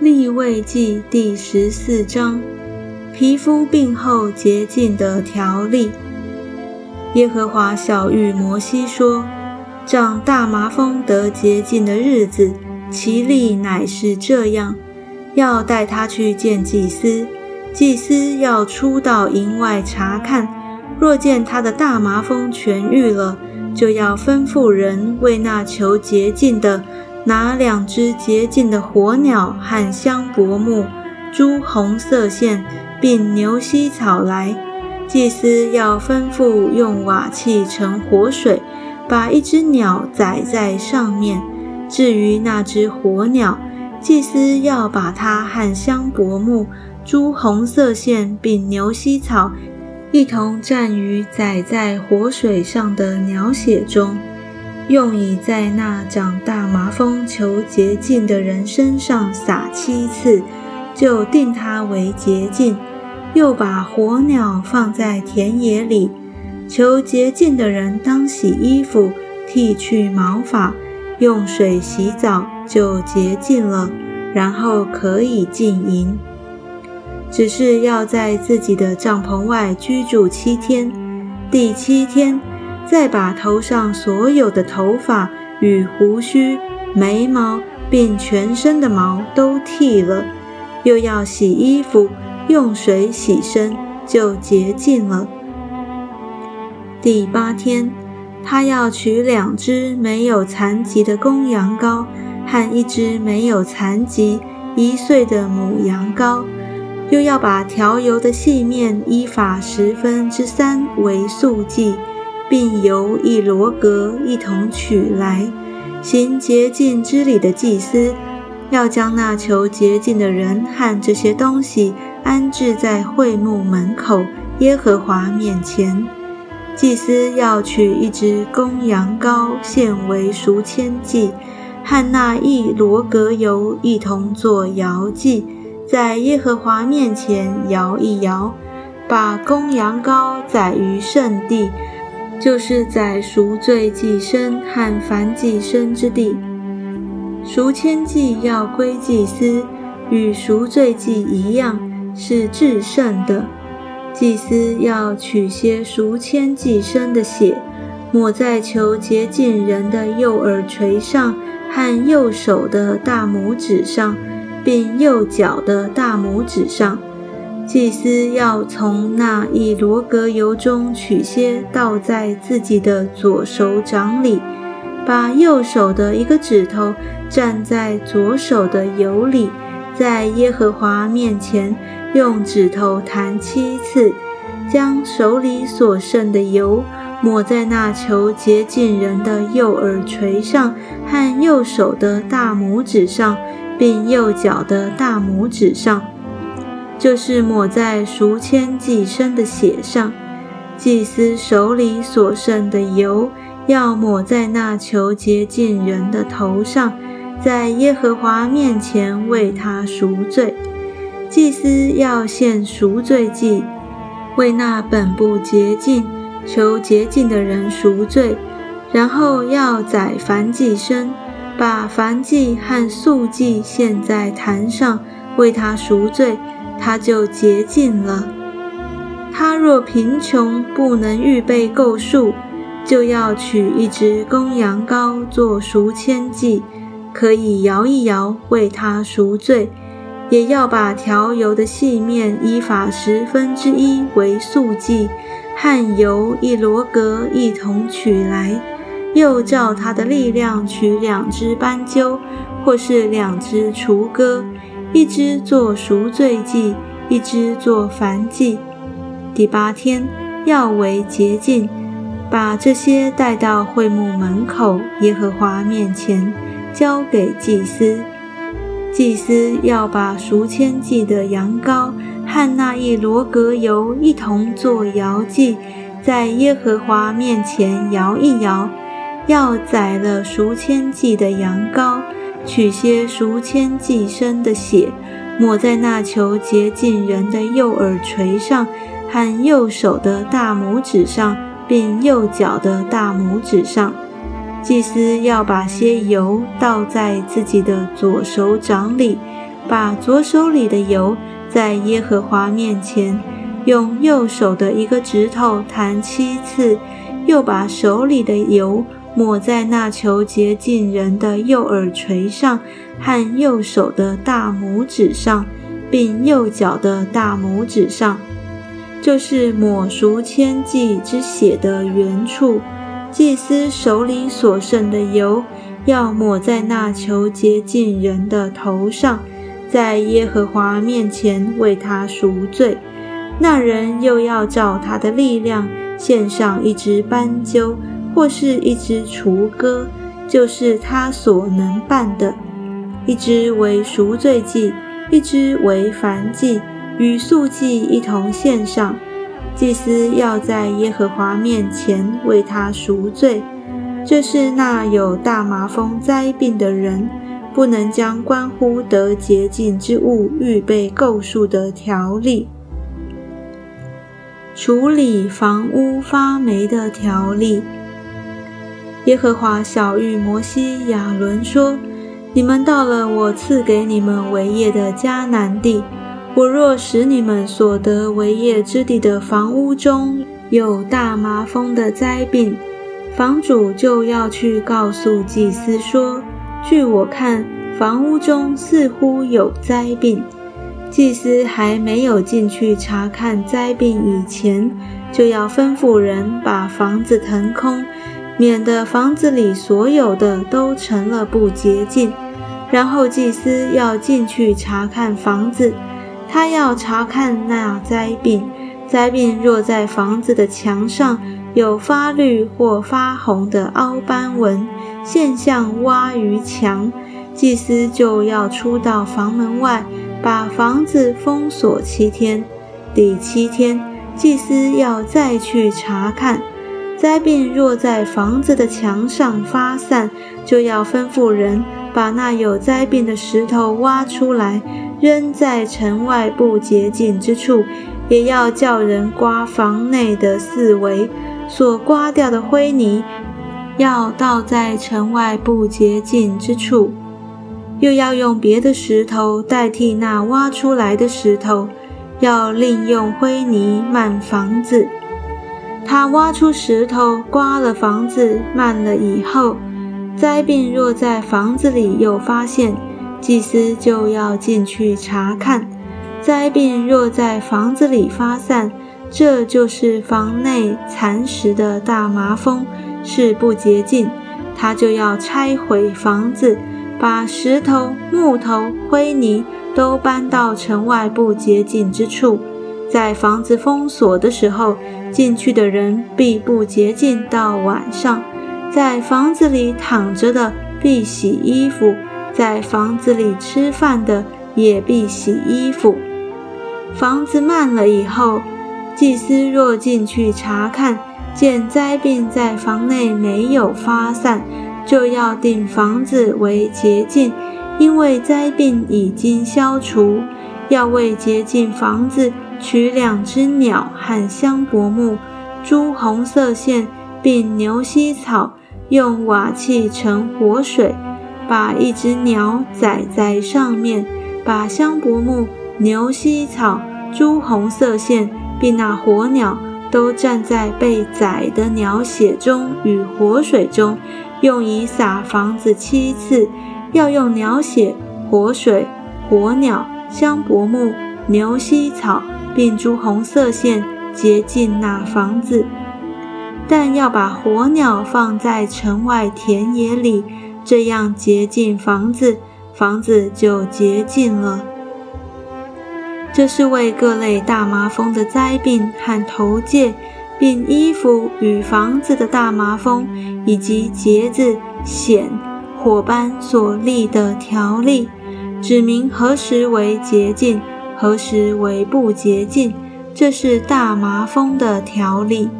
立位记第十四章，皮肤病后洁净的条例。耶和华小谕摩西说：“长大麻风得洁净的日子，其例乃是这样：要带他去见祭司，祭司要出到营外查看，若见他的大麻风痊愈了，就要吩咐人为那求洁净的。”拿两只洁净的火鸟和香柏木、朱红色线，并牛膝草来。祭司要吩咐用瓦器盛活水，把一只鸟载在上面。至于那只火鸟，祭司要把它和香柏木、朱红色线并牛膝草一同蘸于载在活水上的鸟血中。用以在那长大麻风求洁净的人身上撒七次，就定他为洁净。又把火鸟放在田野里，求洁净的人当洗衣服，剃去毛发，用水洗澡，就洁净了，然后可以进营。只是要在自己的帐篷外居住七天，第七天。再把头上所有的头发与胡须、眉毛，并全身的毛都剃了，又要洗衣服，用水洗身，就洁净了。第八天，他要取两只没有残疾的公羊羔和一只没有残疾一岁的母羊羔，又要把调油的细面依法十分之三为素祭。并由一罗格一同取来，行洁净之礼的祭司，要将那求洁净的人和这些东西安置在会幕门口耶和华面前。祭司要取一只公羊羔献为赎愆祭，和那一罗格油一同做摇祭，在耶和华面前摇一摇，把公羊羔宰于圣地。就是在赎罪祭生和凡祭生之地，赎愆祭要归祭司，与赎罪祭一样是至圣的。祭司要取些赎愆祭生的血，抹在求洁净人的右耳垂上和右手的大拇指上，并右脚的大拇指上。祭司要从那一罗格油中取些，倒在自己的左手掌里，把右手的一个指头蘸在左手的油里，在耶和华面前用指头弹七次，将手里所剩的油抹在那求洁净人的右耳垂上和右手的大拇指上，并右脚的大拇指上。就是抹在赎愆祭生的血上，祭司手里所剩的油，要抹在那求洁净人的头上，在耶和华面前为他赎罪。祭司要献赎罪祭，为那本不洁净、求洁净的人赎罪，然后要宰燔祭生，把燔祭和素祭献在坛上，为他赎罪。他就洁净了。他若贫穷不能预备够数，就要取一只公羊羔做赎愆祭，可以摇一摇为他赎罪；也要把调油的细面依法十分之一为素祭，和油一罗格一同取来，又照他的力量取两只斑鸠，或是两只雏鸽。一只做赎罪祭，一只做燔祭。第八天要为洁净，把这些带到会幕门口耶和华面前，交给祭司。祭司要把赎愆祭的羊羔和那一罗格油一同做摇祭，在耶和华面前摇一摇。要宰了赎愆祭的羊羔。取些赎愆祭生的血，抹在那求洁净人的右耳垂上和右手的大拇指上，并右脚的大拇指上。祭司要把些油倒在自己的左手掌里，把左手里的油在耶和华面前，用右手的一个指头弹七次，又把手里的油抹在那求洁净人的右耳垂上和右手的大拇指上，并右脚的大拇指上，就是抹赎千祭之血的原处。祭司手里所剩的油，要抹在那求洁净人的头上，在耶和华面前为他赎罪。那人又要照他的力量献上一只斑鸠，或是一只雏鸽，就是他所能办的。一只为赎罪祭，一只为燔祭，与素祭一同献上。祭司要在耶和华面前为他赎罪，这是那有大麻风灾病的人不能将关乎得洁净之物预备够数的条例。处理房屋发霉的条例。耶和华小玉摩西、亚伦说：“你们到了我赐给你们为业的迦南地。”我若使你们所得为业之地的房屋中有大麻风的灾病，房主就要去告诉祭司说：“据我看，房屋中似乎有灾病。”祭司还没有进去查看灾病以前，就要吩咐人把房子腾空，免得房子里所有的都成了不洁净。然后祭司要进去查看房子。他要查看那灾病，灾病若在房子的墙上有发绿或发红的凹斑纹，现象挖于墙，祭司就要出到房门外，把房子封锁七天。第七天，祭司要再去查看。灾病若在房子的墙上发散，就要吩咐人把那有灾病的石头挖出来。扔在城外不洁净之处，也要叫人刮房内的四围，所刮掉的灰泥要倒在城外不洁净之处，又要用别的石头代替那挖出来的石头，要另用灰泥漫房子。他挖出石头刮了房子慢了以后，灾病若在房子里有发现。祭司就要进去查看，灾病若在房子里发散，这就是房内蚕食的大麻风，是不洁净。他就要拆毁房子，把石头、木头、灰泥都搬到城外不洁净之处。在房子封锁的时候，进去的人必不洁净到晚上。在房子里躺着的必洗衣服。在房子里吃饭的也必洗衣服。房子慢了以后，祭司若进去查看，见灾病在房内没有发散，就要定房子为洁净，因为灾病已经消除。要为洁净房子，取两只鸟和香柏木、朱红色线，并牛膝草，用瓦器盛活水。把一只鸟宰在上面，把香柏木、牛膝草、朱红色线，并那火鸟都站在被宰的鸟血中与活水中，用以撒房子七次。要用鸟血、活水、活鸟、香柏木、牛膝草，并朱红色线洁净那房子。但要把火鸟放在城外田野里。这样洁净房子，房子就洁净了。这是为各类大麻风的灾病和头戒，并衣服与房子的大麻风以及结子、癣、火斑所立的条例，指明何时为洁净，何时为不洁净。这是大麻风的调理。